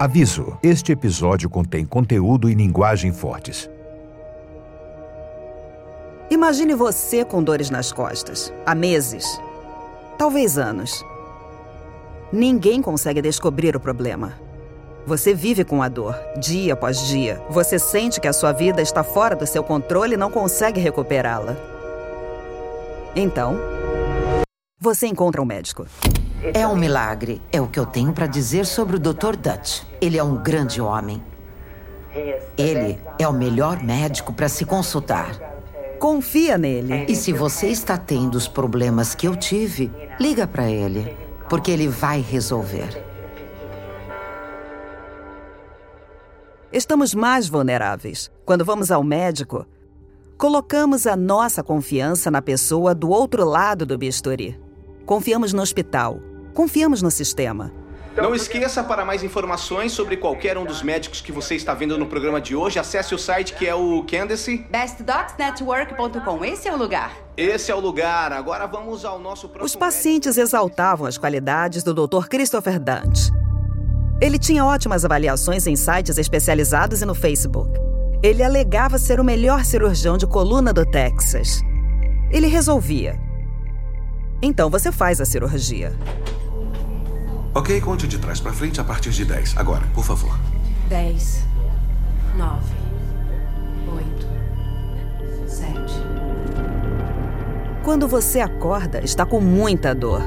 Aviso: este episódio contém conteúdo e linguagem fortes. Imagine você com dores nas costas, há meses, talvez anos. Ninguém consegue descobrir o problema. Você vive com a dor, dia após dia. Você sente que a sua vida está fora do seu controle e não consegue recuperá-la. Então, você encontra um médico. É um milagre. É o que eu tenho para dizer sobre o Dr. Dutch. Ele é um grande homem. Ele é o melhor médico para se consultar. Confia nele. E se você está tendo os problemas que eu tive, liga para ele, porque ele vai resolver. Estamos mais vulneráveis. Quando vamos ao médico, colocamos a nossa confiança na pessoa do outro lado do bisturi. Confiamos no hospital, confiamos no sistema. Não esqueça, para mais informações sobre qualquer um dos médicos que você está vendo no programa de hoje, acesse o site que é o Candace. BestDocsNetwork.com. Esse é o lugar. Esse é o lugar. Agora vamos ao nosso próximo. Os pacientes exaltavam as qualidades do Dr. Christopher Dante. Ele tinha ótimas avaliações em sites especializados e no Facebook. Ele alegava ser o melhor cirurgião de coluna do Texas. Ele resolvia. Então você faz a cirurgia. Ok, conte de trás para frente a partir de 10. Agora, por favor. 10, 9, 8, 7. Quando você acorda, está com muita dor.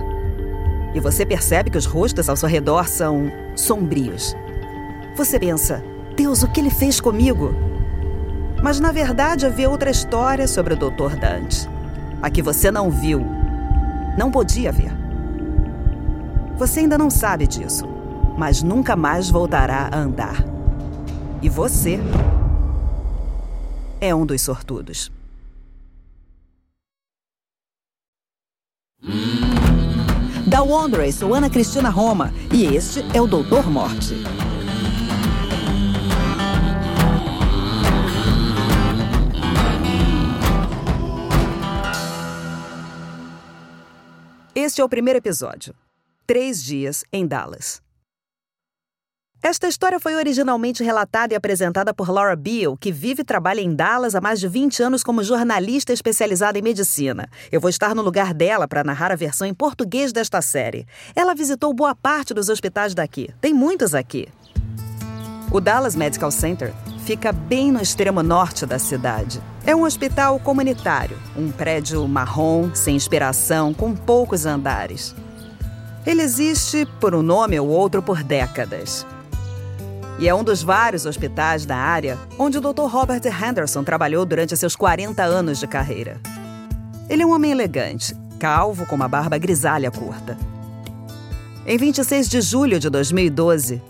E você percebe que os rostos ao seu redor são sombrios. Você pensa, Deus, o que ele fez comigo? Mas na verdade havia outra história sobre o Dr. Dante. A que você não viu. Não podia ver. Você ainda não sabe disso, mas nunca mais voltará a andar. E você é um dos sortudos. Da Wanderers, sou Ana Cristina Roma e este é o Doutor Morte. Este é o primeiro episódio. Três dias em Dallas. Esta história foi originalmente relatada e apresentada por Laura Beale, que vive e trabalha em Dallas há mais de 20 anos como jornalista especializada em medicina. Eu vou estar no lugar dela para narrar a versão em português desta série. Ela visitou boa parte dos hospitais daqui. Tem muitos aqui. O Dallas Medical Center fica bem no extremo norte da cidade. É um hospital comunitário, um prédio marrom, sem inspiração, com poucos andares. Ele existe por um nome ou outro por décadas. E é um dos vários hospitais da área onde o Dr. Robert Henderson trabalhou durante seus 40 anos de carreira. Ele é um homem elegante, calvo com uma barba grisalha curta. Em 26 de julho de 2012,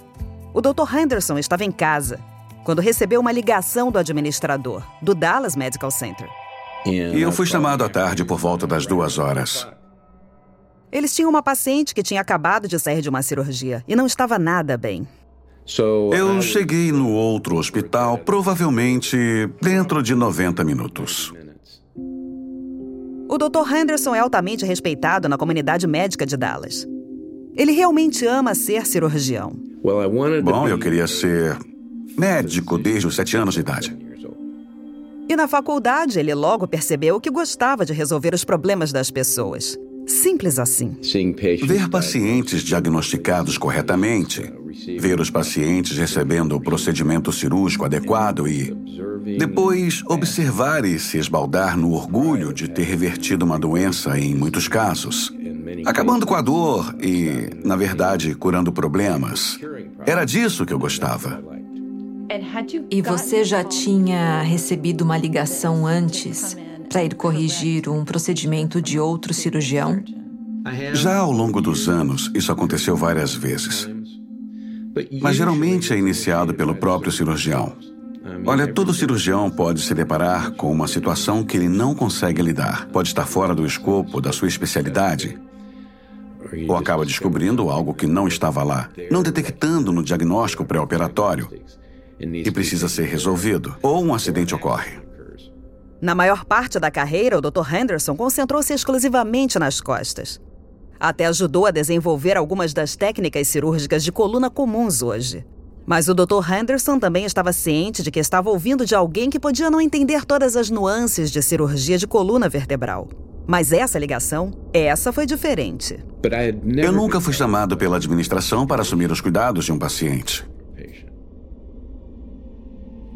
o Dr. Henderson estava em casa quando recebeu uma ligação do administrador do Dallas Medical Center. E eu fui chamado à tarde por volta das duas horas. Eles tinham uma paciente que tinha acabado de sair de uma cirurgia e não estava nada bem. Eu cheguei no outro hospital provavelmente dentro de 90 minutos. O Dr. Henderson é altamente respeitado na comunidade médica de Dallas. Ele realmente ama ser cirurgião. Bom, eu queria ser médico desde os sete anos de idade. E na faculdade, ele logo percebeu que gostava de resolver os problemas das pessoas. Simples assim. Ver pacientes diagnosticados corretamente, ver os pacientes recebendo o procedimento cirúrgico adequado e, depois, observar e se esbaldar no orgulho de ter revertido uma doença em muitos casos, acabando com a dor e, na verdade, curando problemas. Era disso que eu gostava. E você já tinha recebido uma ligação antes para ir corrigir um procedimento de outro cirurgião? Já ao longo dos anos, isso aconteceu várias vezes. Mas geralmente é iniciado pelo próprio cirurgião. Olha, todo cirurgião pode se deparar com uma situação que ele não consegue lidar. Pode estar fora do escopo da sua especialidade. Ou acaba descobrindo algo que não estava lá, não detectando no diagnóstico pré-operatório e precisa ser resolvido. Ou um acidente ocorre. Na maior parte da carreira, o Dr. Henderson concentrou-se exclusivamente nas costas. Até ajudou a desenvolver algumas das técnicas cirúrgicas de coluna comuns hoje. Mas o Dr. Henderson também estava ciente de que estava ouvindo de alguém que podia não entender todas as nuances de cirurgia de coluna vertebral. Mas essa ligação, essa foi diferente. Eu nunca fui chamado pela administração para assumir os cuidados de um paciente.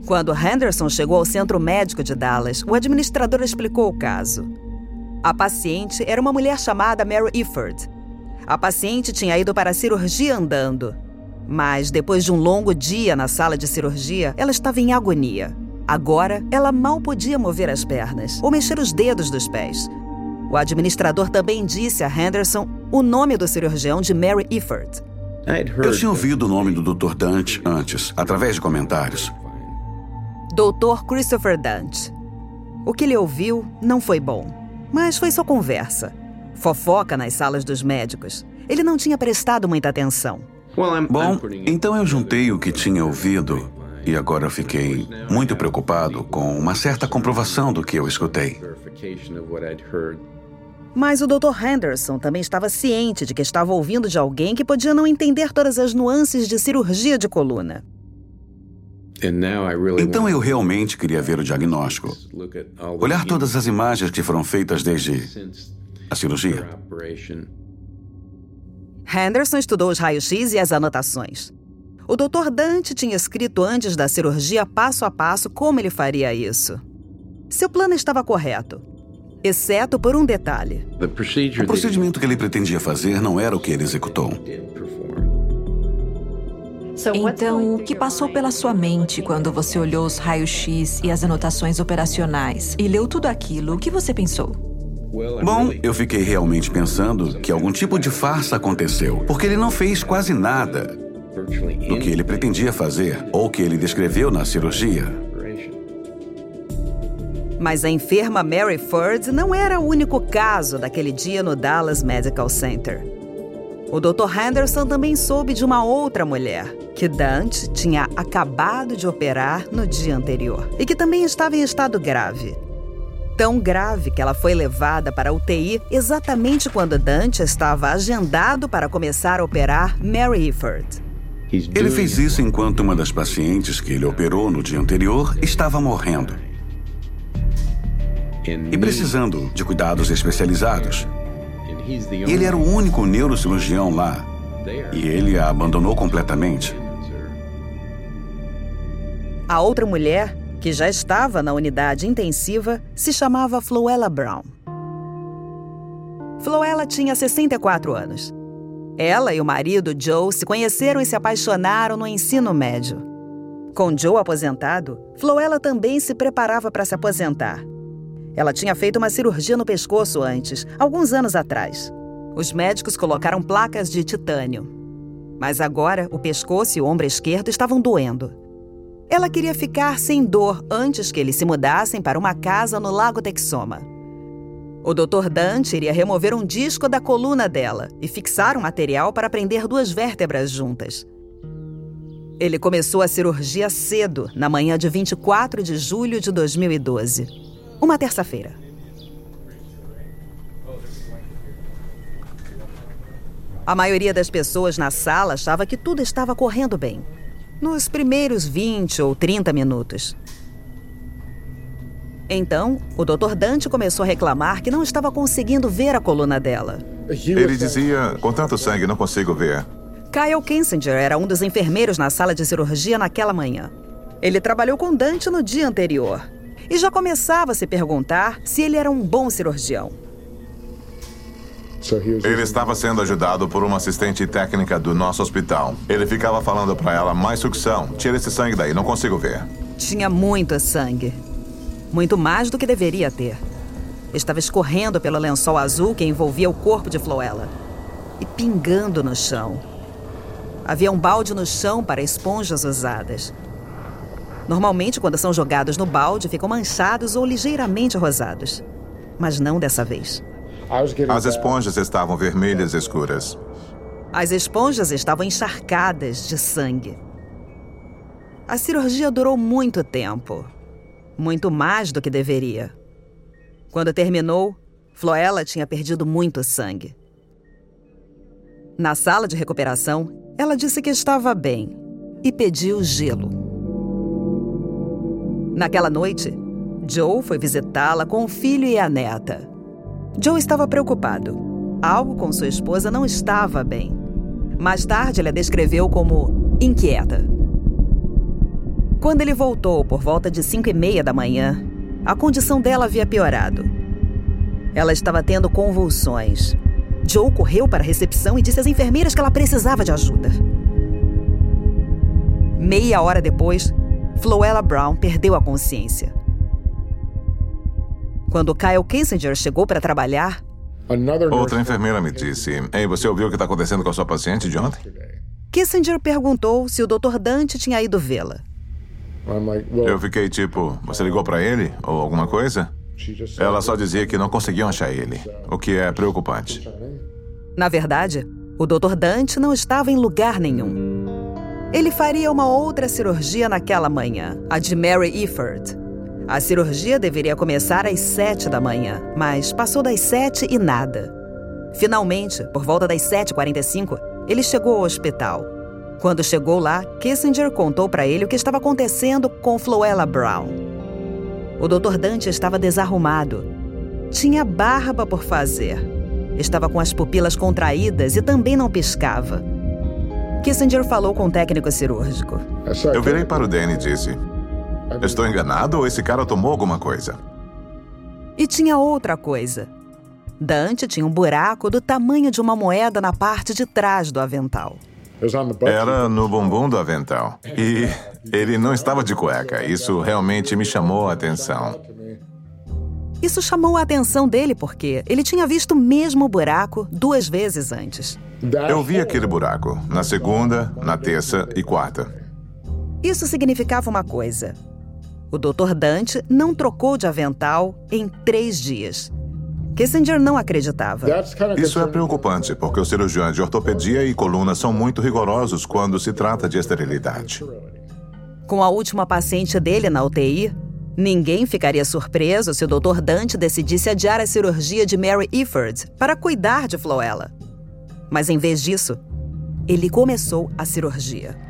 Quando Henderson chegou ao centro médico de Dallas, o administrador explicou o caso. A paciente era uma mulher chamada Mary Ifford. A paciente tinha ido para a cirurgia andando, mas depois de um longo dia na sala de cirurgia, ela estava em agonia. Agora, ela mal podia mover as pernas ou mexer os dedos dos pés. O administrador também disse a Henderson o nome do cirurgião de Mary Ifford. Eu tinha ouvido o nome do Dr. Dante antes, através de comentários. Dr. Christopher Dante. O que ele ouviu não foi bom, mas foi só conversa. Fofoca nas salas dos médicos. Ele não tinha prestado muita atenção. Bom, então eu juntei o que tinha ouvido e agora fiquei muito preocupado com uma certa comprovação do que eu escutei. Mas o Dr. Henderson também estava ciente de que estava ouvindo de alguém que podia não entender todas as nuances de cirurgia de coluna. Então eu realmente queria ver o diagnóstico. Olhar todas as imagens que foram feitas desde a cirurgia. Henderson estudou os raios-x e as anotações. O Dr. Dante tinha escrito antes da cirurgia passo a passo como ele faria isso. Seu plano estava correto, exceto por um detalhe. O procedimento que ele pretendia fazer não era o que ele executou. Então, o que passou pela sua mente quando você olhou os raios-x e as anotações operacionais e leu tudo aquilo? O que você pensou? Bom, eu fiquei realmente pensando que algum tipo de farsa aconteceu, porque ele não fez quase nada do que ele pretendia fazer ou que ele descreveu na cirurgia. Mas a enferma Mary Ford não era o único caso daquele dia no Dallas Medical Center. O Dr. Henderson também soube de uma outra mulher, que Dante tinha acabado de operar no dia anterior e que também estava em estado grave. Tão grave que ela foi levada para a UTI exatamente quando Dante estava agendado para começar a operar Mary Ifford. Ele fez isso enquanto uma das pacientes que ele operou no dia anterior estava morrendo e precisando de cuidados especializados. Ele era o único neurocirurgião lá e ele a abandonou completamente. A outra mulher, que já estava na unidade intensiva, se chamava Floella Brown. Floella tinha 64 anos. Ela e o marido Joe se conheceram e se apaixonaram no ensino médio. Com Joe aposentado, Floella também se preparava para se aposentar. Ela tinha feito uma cirurgia no pescoço antes, alguns anos atrás. Os médicos colocaram placas de titânio. Mas agora o pescoço e o ombro esquerdo estavam doendo. Ela queria ficar sem dor antes que eles se mudassem para uma casa no Lago Texoma. O Dr. Dante iria remover um disco da coluna dela e fixar um material para prender duas vértebras juntas. Ele começou a cirurgia cedo, na manhã de 24 de julho de 2012. Uma terça-feira. A maioria das pessoas na sala achava que tudo estava correndo bem. Nos primeiros 20 ou 30 minutos. Então, o Dr. Dante começou a reclamar que não estava conseguindo ver a coluna dela. Ele dizia: com tanto sangue, não consigo ver. Kyle Kissinger era um dos enfermeiros na sala de cirurgia naquela manhã. Ele trabalhou com Dante no dia anterior e já começava a se perguntar se ele era um bom cirurgião. Ele estava sendo ajudado por uma assistente técnica do nosso hospital. Ele ficava falando para ela: mais sucção, tira esse sangue daí, não consigo ver. Tinha muito sangue. Muito mais do que deveria ter. Estava escorrendo pelo lençol azul que envolvia o corpo de Floella e pingando no chão. Havia um balde no chão para esponjas usadas. Normalmente, quando são jogados no balde, ficam manchados ou ligeiramente rosados. Mas não dessa vez. As esponjas estavam vermelhas escuras. As esponjas estavam encharcadas de sangue. A cirurgia durou muito tempo. Muito mais do que deveria. Quando terminou, Floella tinha perdido muito sangue. Na sala de recuperação, ela disse que estava bem, e pediu gelo. Naquela noite, Joe foi visitá-la com o filho e a neta. Joe estava preocupado. Algo com sua esposa não estava bem. Mais tarde, ele a descreveu como inquieta. Quando ele voltou por volta de cinco e meia da manhã, a condição dela havia piorado. Ela estava tendo convulsões. Joe correu para a recepção e disse às enfermeiras que ela precisava de ajuda. Meia hora depois, Floella Brown perdeu a consciência. Quando Kyle Kissinger chegou para trabalhar, Outra enfermeira me disse: Ei, você ouviu o que está acontecendo com a sua paciente de ontem? Kissinger perguntou se o Dr. Dante tinha ido vê-la. Eu fiquei tipo: Você ligou para ele? Ou alguma coisa? Ela só dizia que não conseguiam achar ele, o que é preocupante. Na verdade, o Dr. Dante não estava em lugar nenhum. Ele faria uma outra cirurgia naquela manhã, a de Mary Efford. A cirurgia deveria começar às sete da manhã, mas passou das sete e nada. Finalmente, por volta das 7h45, ele chegou ao hospital. Quando chegou lá, Kissinger contou para ele o que estava acontecendo com Floella Brown. O Dr. Dante estava desarrumado. Tinha barba por fazer. Estava com as pupilas contraídas e também não piscava. Kissinger falou com o técnico cirúrgico. Eu virei para o Danny e disse: Estou enganado ou esse cara tomou alguma coisa? E tinha outra coisa. Dante tinha um buraco do tamanho de uma moeda na parte de trás do avental. Era no bumbum do avental. E ele não estava de cueca. Isso realmente me chamou a atenção. Isso chamou a atenção dele porque ele tinha visto o mesmo buraco duas vezes antes. Eu vi aquele buraco na segunda, na terça e quarta. Isso significava uma coisa: o Dr. Dante não trocou de avental em três dias. Kissinger não acreditava. Isso é preocupante, porque os cirurgiões de ortopedia e coluna são muito rigorosos quando se trata de esterilidade. Com a última paciente dele na UTI, ninguém ficaria surpreso se o Dr. Dante decidisse adiar a cirurgia de Mary Efford para cuidar de Floella. Mas em vez disso, ele começou a cirurgia.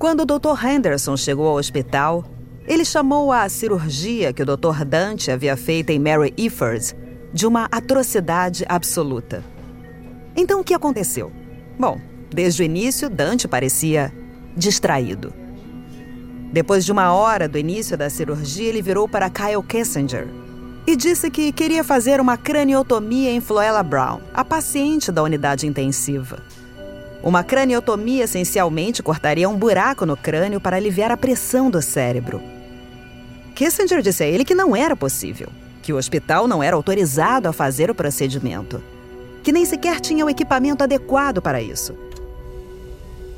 Quando o Dr. Henderson chegou ao hospital, ele chamou a cirurgia que o Dr. Dante havia feito em Mary Efford de uma atrocidade absoluta. Então o que aconteceu? Bom, desde o início, Dante parecia distraído. Depois de uma hora do início da cirurgia, ele virou para Kyle Kissinger e disse que queria fazer uma craniotomia em Floella Brown, a paciente da unidade intensiva. Uma craniotomia essencialmente cortaria um buraco no crânio para aliviar a pressão do cérebro. Kissinger disse a ele que não era possível, que o hospital não era autorizado a fazer o procedimento, que nem sequer tinha o equipamento adequado para isso.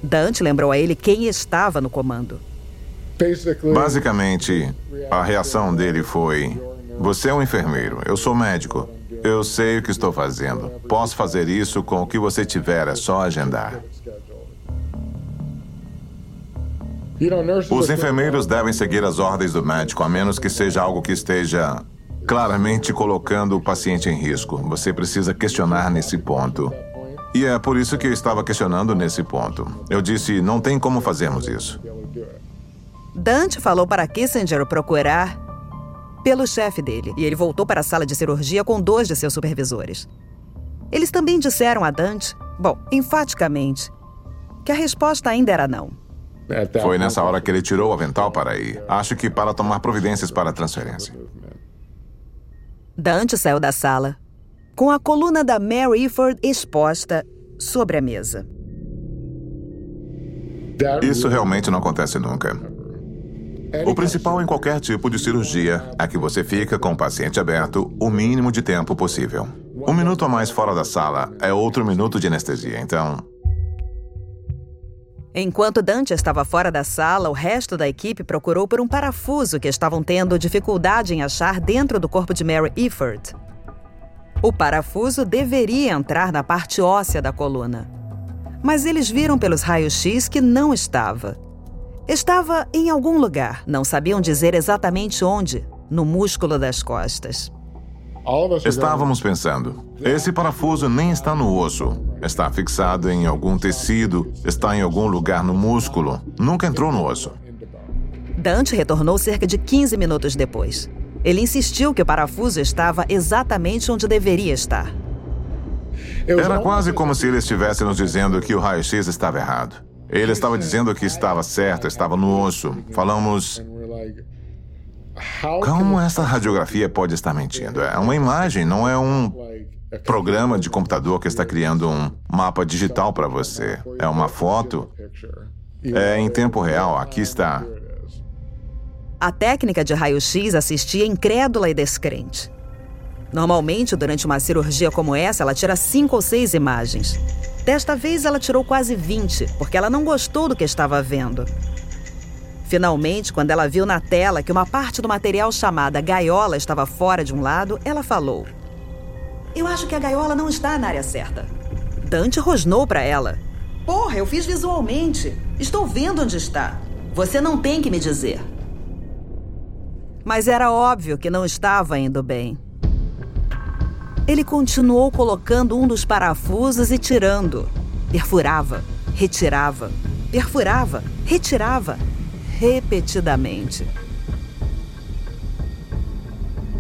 Dante lembrou a ele quem estava no comando. Basicamente, a reação dele foi: Você é um enfermeiro, eu sou médico. Eu sei o que estou fazendo. Posso fazer isso com o que você tiver, é só agendar. Os enfermeiros devem seguir as ordens do médico, a menos que seja algo que esteja claramente colocando o paciente em risco. Você precisa questionar nesse ponto. E é por isso que eu estava questionando nesse ponto. Eu disse: não tem como fazermos isso. Dante falou para Kissinger procurar pelo chefe dele, e ele voltou para a sala de cirurgia com dois de seus supervisores. Eles também disseram a Dante, bom, enfaticamente, que a resposta ainda era não. Foi nessa hora que ele tirou o avental para ir. Acho que para tomar providências para a transferência. Dante saiu da sala, com a coluna da Mary Ford exposta sobre a mesa. Isso realmente não acontece nunca. O principal em qualquer tipo de cirurgia é que você fica com o paciente aberto o mínimo de tempo possível. Um minuto a mais fora da sala é outro minuto de anestesia, então. Enquanto Dante estava fora da sala, o resto da equipe procurou por um parafuso que estavam tendo dificuldade em achar dentro do corpo de Mary Efford. O parafuso deveria entrar na parte óssea da coluna. Mas eles viram pelos raios-x que não estava. Estava em algum lugar, não sabiam dizer exatamente onde, no músculo das costas. Estávamos pensando: esse parafuso nem está no osso. Está fixado em algum tecido, está em algum lugar no músculo. Nunca entrou no osso. Dante retornou cerca de 15 minutos depois. Ele insistiu que o parafuso estava exatamente onde deveria estar. Era quase como se ele estivesse nos dizendo que o raio-x estava errado. Ele estava dizendo que estava certo, estava no osso. Falamos. Como essa radiografia pode estar mentindo? É uma imagem, não é um programa de computador que está criando um mapa digital para você. É uma foto. É em tempo real, aqui está. A técnica de raio-x assistia incrédula e descrente. Normalmente, durante uma cirurgia como essa, ela tira cinco ou seis imagens. Desta vez, ela tirou quase 20, porque ela não gostou do que estava vendo. Finalmente, quando ela viu na tela que uma parte do material chamada gaiola estava fora de um lado, ela falou: Eu acho que a gaiola não está na área certa. Dante rosnou para ela: Porra, eu fiz visualmente. Estou vendo onde está. Você não tem que me dizer. Mas era óbvio que não estava indo bem. Ele continuou colocando um dos parafusos e tirando. Perfurava, retirava, perfurava, retirava repetidamente.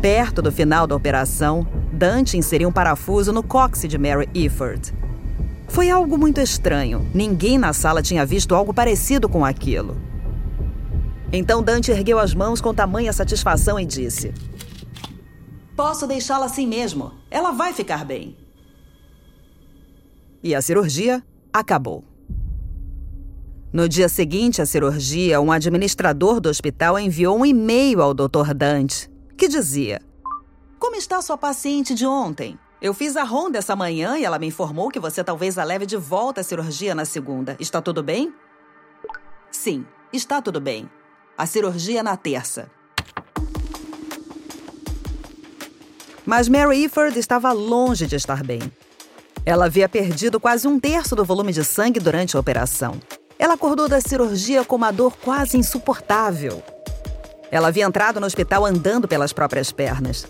Perto do final da operação, Dante inseriu um parafuso no cóccix de Mary Efford. Foi algo muito estranho. Ninguém na sala tinha visto algo parecido com aquilo. Então Dante ergueu as mãos com tamanha satisfação e disse: Posso deixá-la assim mesmo. Ela vai ficar bem. E a cirurgia acabou. No dia seguinte à cirurgia, um administrador do hospital enviou um e-mail ao Dr. Dante, que dizia: Como está sua paciente de ontem? Eu fiz a ronda essa manhã e ela me informou que você talvez a leve de volta à cirurgia na segunda. Está tudo bem? Sim, está tudo bem. A cirurgia na terça. Mas Mary Efford estava longe de estar bem. Ela havia perdido quase um terço do volume de sangue durante a operação. Ela acordou da cirurgia com uma dor quase insuportável. Ela havia entrado no hospital andando pelas próprias pernas.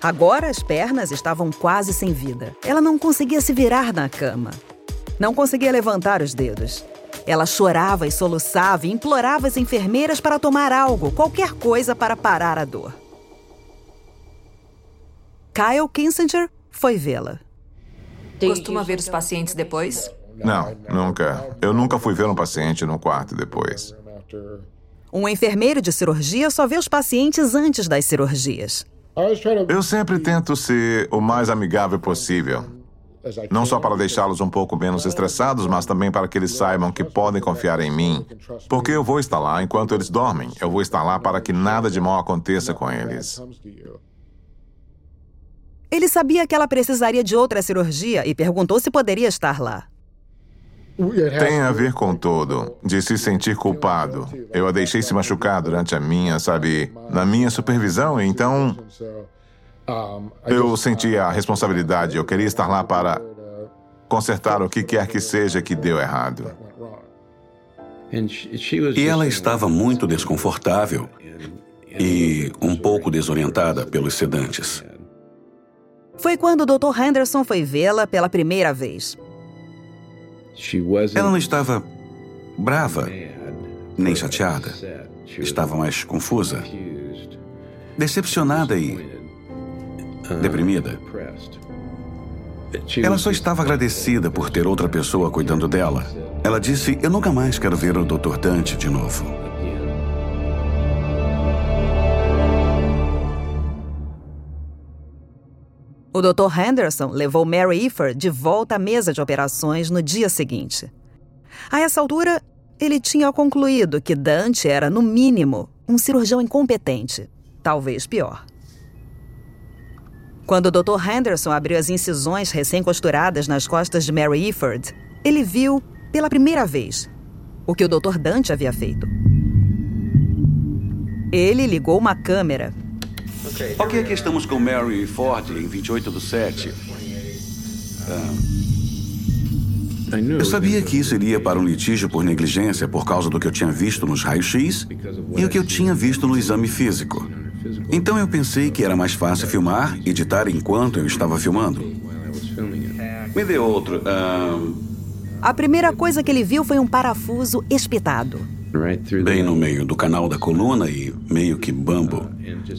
Agora as pernas estavam quase sem vida. Ela não conseguia se virar na cama. Não conseguia levantar os dedos. Ela chorava e soluçava e implorava as enfermeiras para tomar algo, qualquer coisa para parar a dor. Kyle Kissinger foi vê-la. Costuma ver os pacientes depois? Não, nunca. Eu nunca fui ver um paciente no quarto depois. Um enfermeiro de cirurgia só vê os pacientes antes das cirurgias. Eu sempre tento ser o mais amigável possível. Não só para deixá-los um pouco menos estressados, mas também para que eles saibam que podem confiar em mim. Porque eu vou estar lá enquanto eles dormem. Eu vou estar lá para que nada de mal aconteça com eles. Ele sabia que ela precisaria de outra cirurgia e perguntou se poderia estar lá. Tem a ver com tudo, de se sentir culpado. Eu a deixei se machucar durante a minha, sabe, na minha supervisão, então eu senti a responsabilidade. Eu queria estar lá para consertar o que quer que seja que deu errado. E ela estava muito desconfortável e um pouco desorientada pelos sedantes. Foi quando o Dr. Henderson foi vê-la pela primeira vez. Ela não estava brava, nem chateada. Estava mais confusa, decepcionada e deprimida. Ela só estava agradecida por ter outra pessoa cuidando dela. Ela disse: Eu nunca mais quero ver o Dr. Dante de novo. O Dr. Henderson levou Mary Iford de volta à mesa de operações no dia seguinte. A essa altura, ele tinha concluído que Dante era, no mínimo, um cirurgião incompetente, talvez pior. Quando o Dr. Henderson abriu as incisões recém-costuradas nas costas de Mary Iford, ele viu, pela primeira vez, o que o Dr. Dante havia feito. Ele ligou uma câmera Ok, aqui estamos com Mary Ford em 28 do 7. Ah, Eu sabia que isso iria para um litígio por negligência por causa do que eu tinha visto nos raios-x e o que eu tinha visto no exame físico. Então eu pensei que era mais fácil filmar e editar enquanto eu estava filmando. Me dê outro. Uh... A primeira coisa que ele viu foi um parafuso espetado. Bem no meio do canal da coluna e meio que bambo.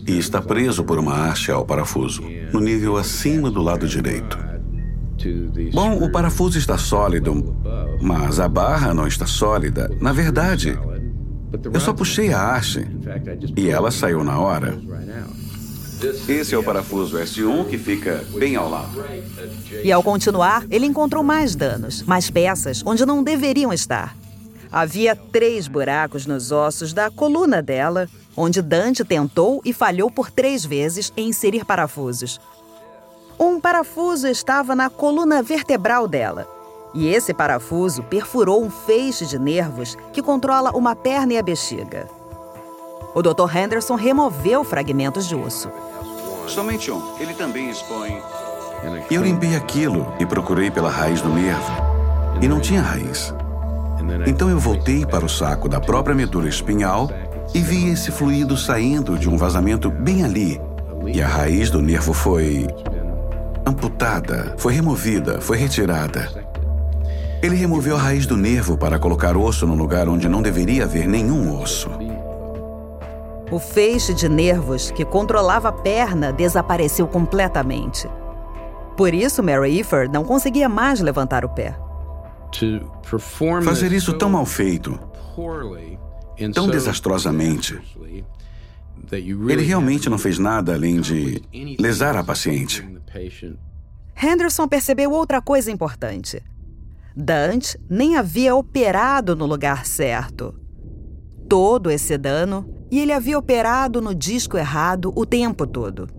E está preso por uma haste ao parafuso, no nível acima do lado direito. Bom, o parafuso está sólido, mas a barra não está sólida. Na verdade, eu só puxei a haste e ela saiu na hora. Esse é o parafuso S1 que fica bem ao lado. E ao continuar, ele encontrou mais danos, mais peças onde não deveriam estar. Havia três buracos nos ossos da coluna dela, onde Dante tentou e falhou por três vezes em inserir parafusos. Um parafuso estava na coluna vertebral dela, e esse parafuso perfurou um feixe de nervos que controla uma perna e a bexiga. O Dr. Henderson removeu fragmentos de osso. Somente um. Ele também expõe. Eu limpei aquilo e procurei pela raiz do nervo. E não tinha raiz. Então eu voltei para o saco da própria medula espinhal e vi esse fluido saindo de um vazamento bem ali. E a raiz do nervo foi amputada, foi removida, foi retirada. Ele removeu a raiz do nervo para colocar osso no lugar onde não deveria haver nenhum osso. O feixe de nervos que controlava a perna desapareceu completamente. Por isso, Mary Ifer não conseguia mais levantar o pé. Fazer isso tão mal feito, tão desastrosamente, ele realmente não fez nada além de lesar a paciente. Henderson percebeu outra coisa importante. Dante nem havia operado no lugar certo. Todo esse dano, e ele havia operado no disco errado o tempo todo.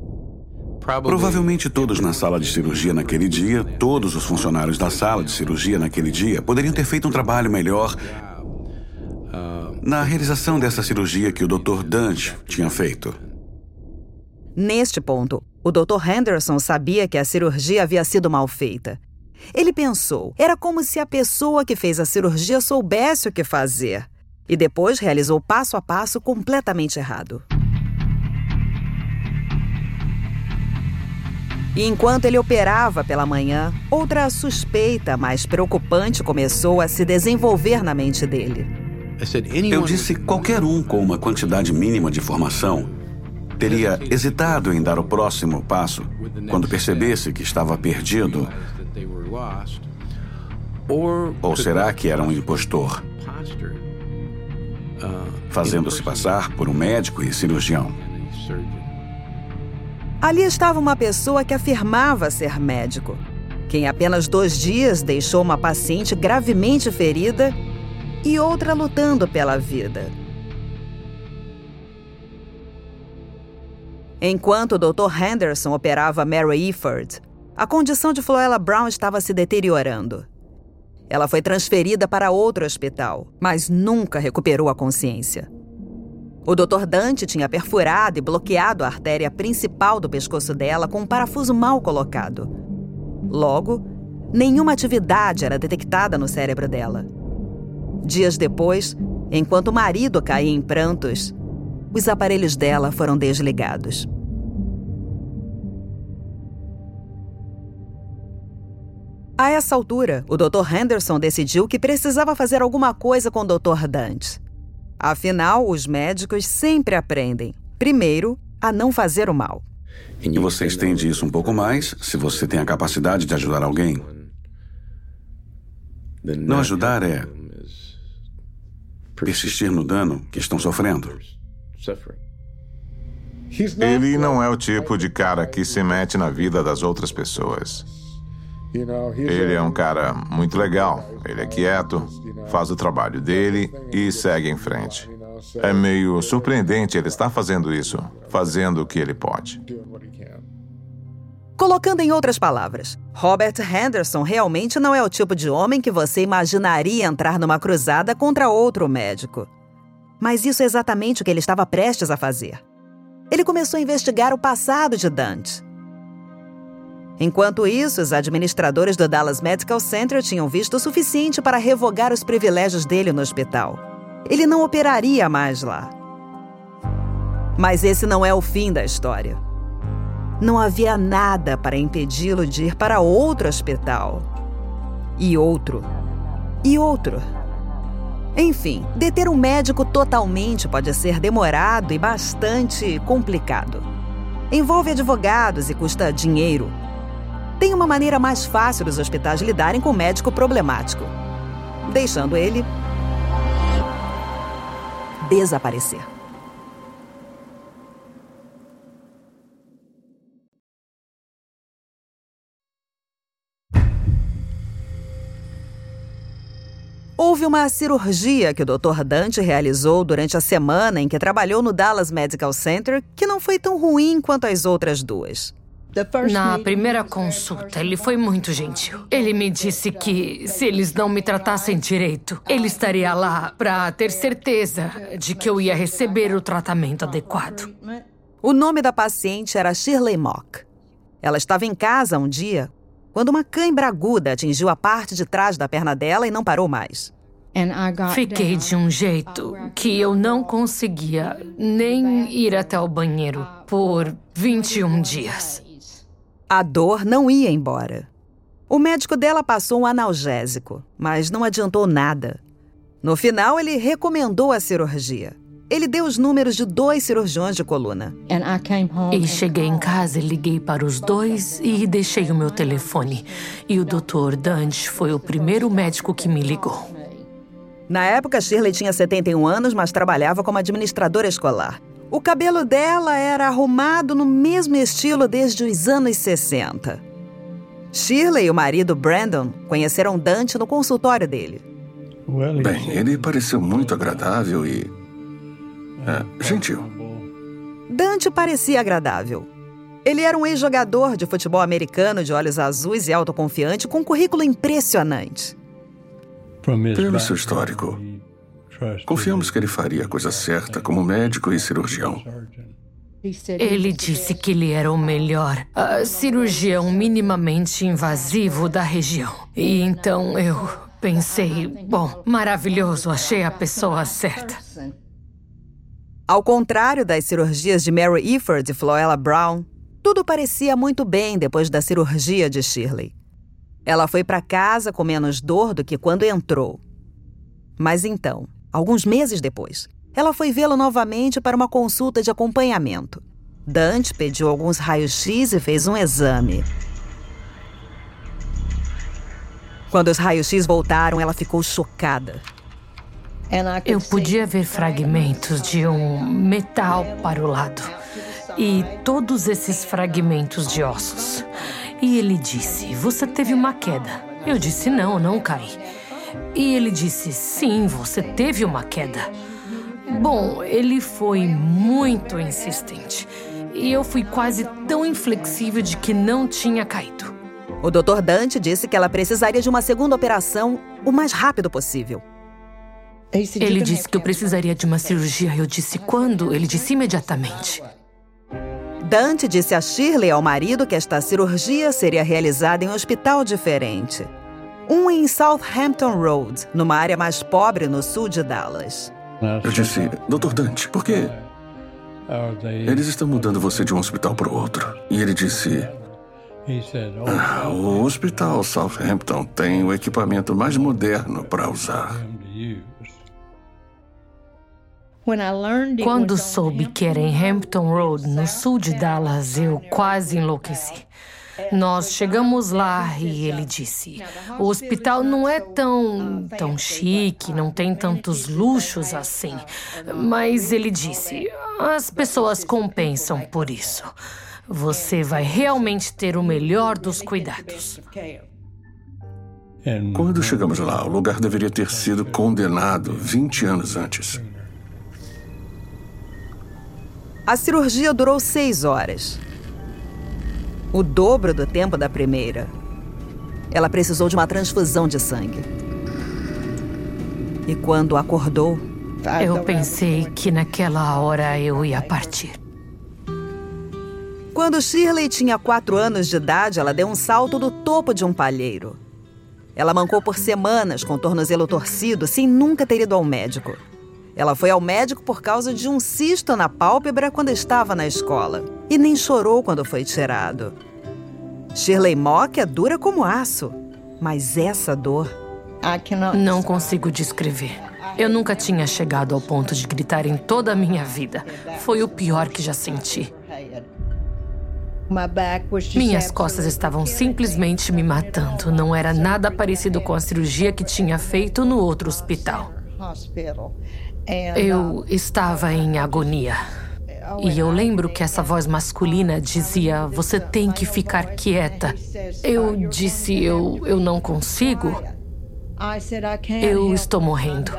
Provavelmente todos na sala de cirurgia naquele dia, todos os funcionários da sala de cirurgia naquele dia, poderiam ter feito um trabalho melhor na realização dessa cirurgia que o Dr. Dante tinha feito. Neste ponto, o Dr. Henderson sabia que a cirurgia havia sido mal feita ele pensou, era como se a pessoa que fez a cirurgia soubesse o que fazer. E depois realizou passo a passo completamente errado. E enquanto ele operava pela manhã, outra suspeita mais preocupante começou a se desenvolver na mente dele. Eu disse qualquer um com uma quantidade mínima de informação teria hesitado em dar o próximo passo quando percebesse que estava perdido ou será que era um impostor? Fazendo-se passar por um médico e cirurgião. Ali estava uma pessoa que afirmava ser médico, que em apenas dois dias deixou uma paciente gravemente ferida e outra lutando pela vida. Enquanto o Dr. Henderson operava Mary Eford, a condição de Floella Brown estava se deteriorando. Ela foi transferida para outro hospital, mas nunca recuperou a consciência. O Dr. Dante tinha perfurado e bloqueado a artéria principal do pescoço dela com um parafuso mal colocado. Logo, nenhuma atividade era detectada no cérebro dela. Dias depois, enquanto o marido caía em prantos, os aparelhos dela foram desligados. A essa altura, o Dr. Henderson decidiu que precisava fazer alguma coisa com o Dr. Dante. Afinal, os médicos sempre aprendem, primeiro, a não fazer o mal. E você estende isso um pouco mais se você tem a capacidade de ajudar alguém. Não ajudar é persistir no dano que estão sofrendo. Ele não é o tipo de cara que se mete na vida das outras pessoas. Ele é um cara muito legal. Ele é quieto, faz o trabalho dele e segue em frente. É meio surpreendente ele estar fazendo isso, fazendo o que ele pode. Colocando em outras palavras, Robert Henderson realmente não é o tipo de homem que você imaginaria entrar numa cruzada contra outro médico. Mas isso é exatamente o que ele estava prestes a fazer. Ele começou a investigar o passado de Dante Enquanto isso, os administradores do Dallas Medical Center tinham visto o suficiente para revogar os privilégios dele no hospital. Ele não operaria mais lá. Mas esse não é o fim da história. Não havia nada para impedi-lo de ir para outro hospital. E outro. E outro. Enfim, deter um médico totalmente pode ser demorado e bastante complicado. Envolve advogados e custa dinheiro. Tem uma maneira mais fácil dos hospitais lidarem com o médico problemático, deixando ele desaparecer. Houve uma cirurgia que o Dr. Dante realizou durante a semana em que trabalhou no Dallas Medical Center que não foi tão ruim quanto as outras duas. Na primeira consulta, ele foi muito gentil. Ele me disse que se eles não me tratassem direito, ele estaria lá para ter certeza de que eu ia receber o tratamento adequado. O nome da paciente era Shirley Mock. Ela estava em casa um dia quando uma cãibra aguda atingiu a parte de trás da perna dela e não parou mais. Fiquei de um jeito que eu não conseguia nem ir até o banheiro por 21 dias. A dor não ia embora. O médico dela passou um analgésico, mas não adiantou nada. No final, ele recomendou a cirurgia. Ele deu os números de dois cirurgiões de coluna. E cheguei em casa, liguei para os dois e deixei o meu telefone. E o Dr. Dante foi o primeiro médico que me ligou. Na época, Shirley tinha 71 anos, mas trabalhava como administradora escolar. O cabelo dela era arrumado no mesmo estilo desde os anos 60. Shirley e o marido Brandon conheceram Dante no consultório dele. Bem, ele pareceu muito agradável e. É, gentil. Dante parecia agradável. Ele era um ex-jogador de futebol americano de olhos azuis e autoconfiante com um currículo impressionante. Pelo seu histórico, Confiamos que ele faria a coisa certa como médico e cirurgião. Ele disse que ele era o melhor uh, cirurgião minimamente invasivo da região. E então eu pensei, bom, maravilhoso, achei a pessoa certa. Ao contrário das cirurgias de Mary Ifford e Floella Brown, tudo parecia muito bem depois da cirurgia de Shirley. Ela foi para casa com menos dor do que quando entrou. Mas então, Alguns meses depois, ela foi vê-lo novamente para uma consulta de acompanhamento. Dante pediu alguns raios-x e fez um exame. Quando os raios-x voltaram, ela ficou chocada. Eu podia ver fragmentos de um metal para o lado e todos esses fragmentos de ossos. E ele disse: Você teve uma queda. Eu disse: Não, não caí. E ele disse: Sim, você teve uma queda. Bom, ele foi muito insistente. E eu fui quase tão inflexível de que não tinha caído. O Dr. Dante disse que ela precisaria de uma segunda operação o mais rápido possível. Ele disse que eu precisaria de uma cirurgia. Eu disse quando? Ele disse imediatamente. Dante disse a Shirley ao marido que esta cirurgia seria realizada em um hospital diferente um em Southampton Road, numa área mais pobre no sul de Dallas. Eu disse, Dr. Dante, por quê? Eles estão mudando você de um hospital para o outro. E ele disse: ah, O hospital Southampton tem o equipamento mais moderno para usar. Quando soube que era em Hampton Road, no sul de Dallas, eu quase enlouqueci. Nós chegamos lá e ele disse: o hospital não é tão, tão chique, não tem tantos luxos assim. Mas ele disse: as pessoas compensam por isso. Você vai realmente ter o melhor dos cuidados. Quando chegamos lá, o lugar deveria ter sido condenado 20 anos antes. A cirurgia durou seis horas o dobro do tempo da primeira. Ela precisou de uma transfusão de sangue. E quando acordou, eu pensei que naquela hora eu ia partir. Quando Shirley tinha quatro anos de idade, ela deu um salto do topo de um palheiro. Ela mancou por semanas com o tornozelo torcido, sem nunca ter ido ao médico. Ela foi ao médico por causa de um cisto na pálpebra quando estava na escola. E nem chorou quando foi tirado. Shirley Mock é dura como aço. Mas essa dor. Não consigo descrever. Eu nunca tinha chegado ao ponto de gritar em toda a minha vida. Foi o pior que já senti. Minhas costas estavam simplesmente me matando. Não era nada parecido com a cirurgia que tinha feito no outro hospital. Eu estava em agonia. E eu lembro que essa voz masculina dizia: Você tem que ficar quieta. Eu disse: Eu, eu não consigo. Eu estou morrendo.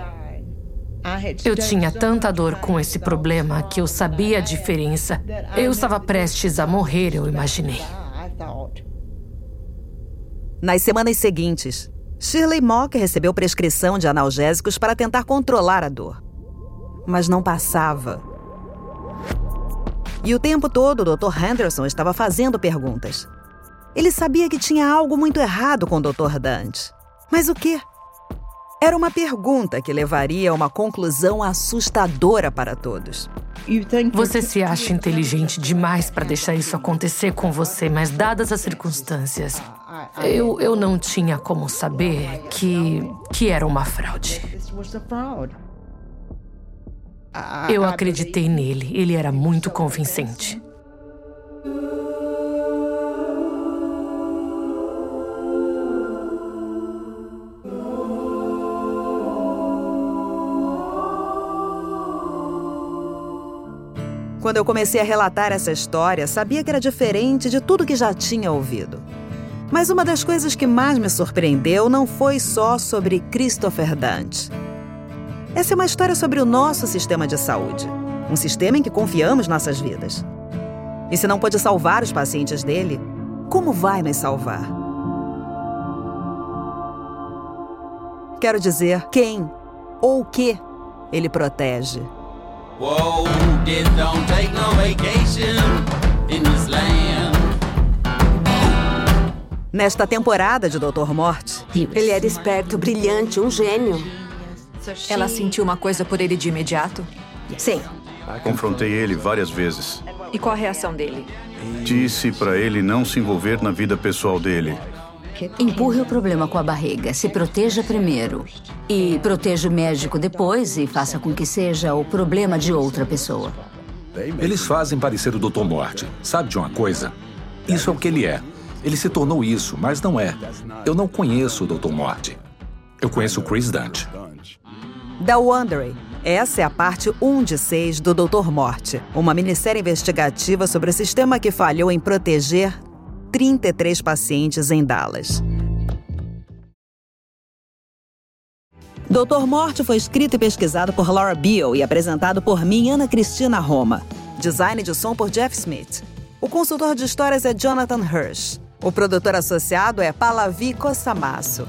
Eu tinha tanta dor com esse problema que eu sabia a diferença. Eu estava prestes a morrer, eu imaginei. Nas semanas seguintes, Shirley Mock recebeu prescrição de analgésicos para tentar controlar a dor. Mas não passava. E o tempo todo o Dr. Henderson estava fazendo perguntas. Ele sabia que tinha algo muito errado com o Dr. Dante. Mas o quê? Era uma pergunta que levaria a uma conclusão assustadora para todos. Você se acha inteligente demais para deixar isso acontecer com você, mas dadas as circunstâncias, eu, eu não tinha como saber que, que era uma fraude. Eu acreditei nele, ele era muito convincente. Quando eu comecei a relatar essa história, sabia que era diferente de tudo que já tinha ouvido. Mas uma das coisas que mais me surpreendeu não foi só sobre Christopher Dante. Essa é uma história sobre o nosso sistema de saúde, um sistema em que confiamos nossas vidas. E se não pode salvar os pacientes dele, como vai nos salvar? Quero dizer, quem ou o que ele protege. Whoa, don't take no vacation in this land. Nesta temporada de Doutor Morte, ele era esperto, brilhante, um gênio. Ela sentiu uma coisa por ele de imediato? Sim. Confrontei ele várias vezes. E qual a reação dele? Disse para ele não se envolver na vida pessoal dele. Empurre o problema com a barriga. Se proteja primeiro. E proteja o médico depois e faça com que seja o problema de outra pessoa. Eles fazem parecer o Dr. Morte. Sabe de uma coisa? Isso é o que ele é. Ele se tornou isso, mas não é. Eu não conheço o Dr. Morte. Eu conheço o Chris Dante. Da Wondery. Essa é a parte 1 de 6 do Doutor Morte, uma minissérie investigativa sobre o sistema que falhou em proteger 33 pacientes em Dallas. Doutor Morte foi escrito e pesquisado por Laura Beale e apresentado por mim, Ana Cristina Roma. Design de som por Jeff Smith. O consultor de histórias é Jonathan Hirsch. O produtor associado é Palavi Cossamasso.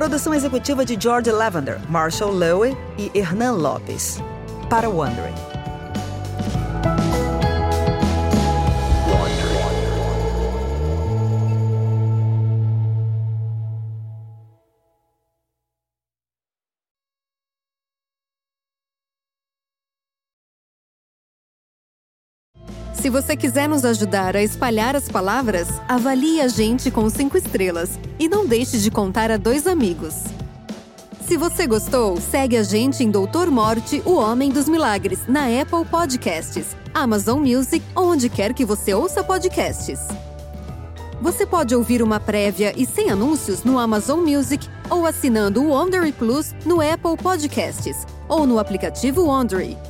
Produção executiva de George Lavender, Marshall Lowe e Hernan Lopes. Para Wondering. Se você quiser nos ajudar a espalhar as palavras, avalie a gente com cinco estrelas e não deixe de contar a dois amigos. Se você gostou, segue a gente em Doutor Morte, o Homem dos Milagres, na Apple Podcasts, Amazon Music ou onde quer que você ouça podcasts. Você pode ouvir uma prévia e sem anúncios no Amazon Music ou assinando o Wondery Plus no Apple Podcasts ou no aplicativo Wondery.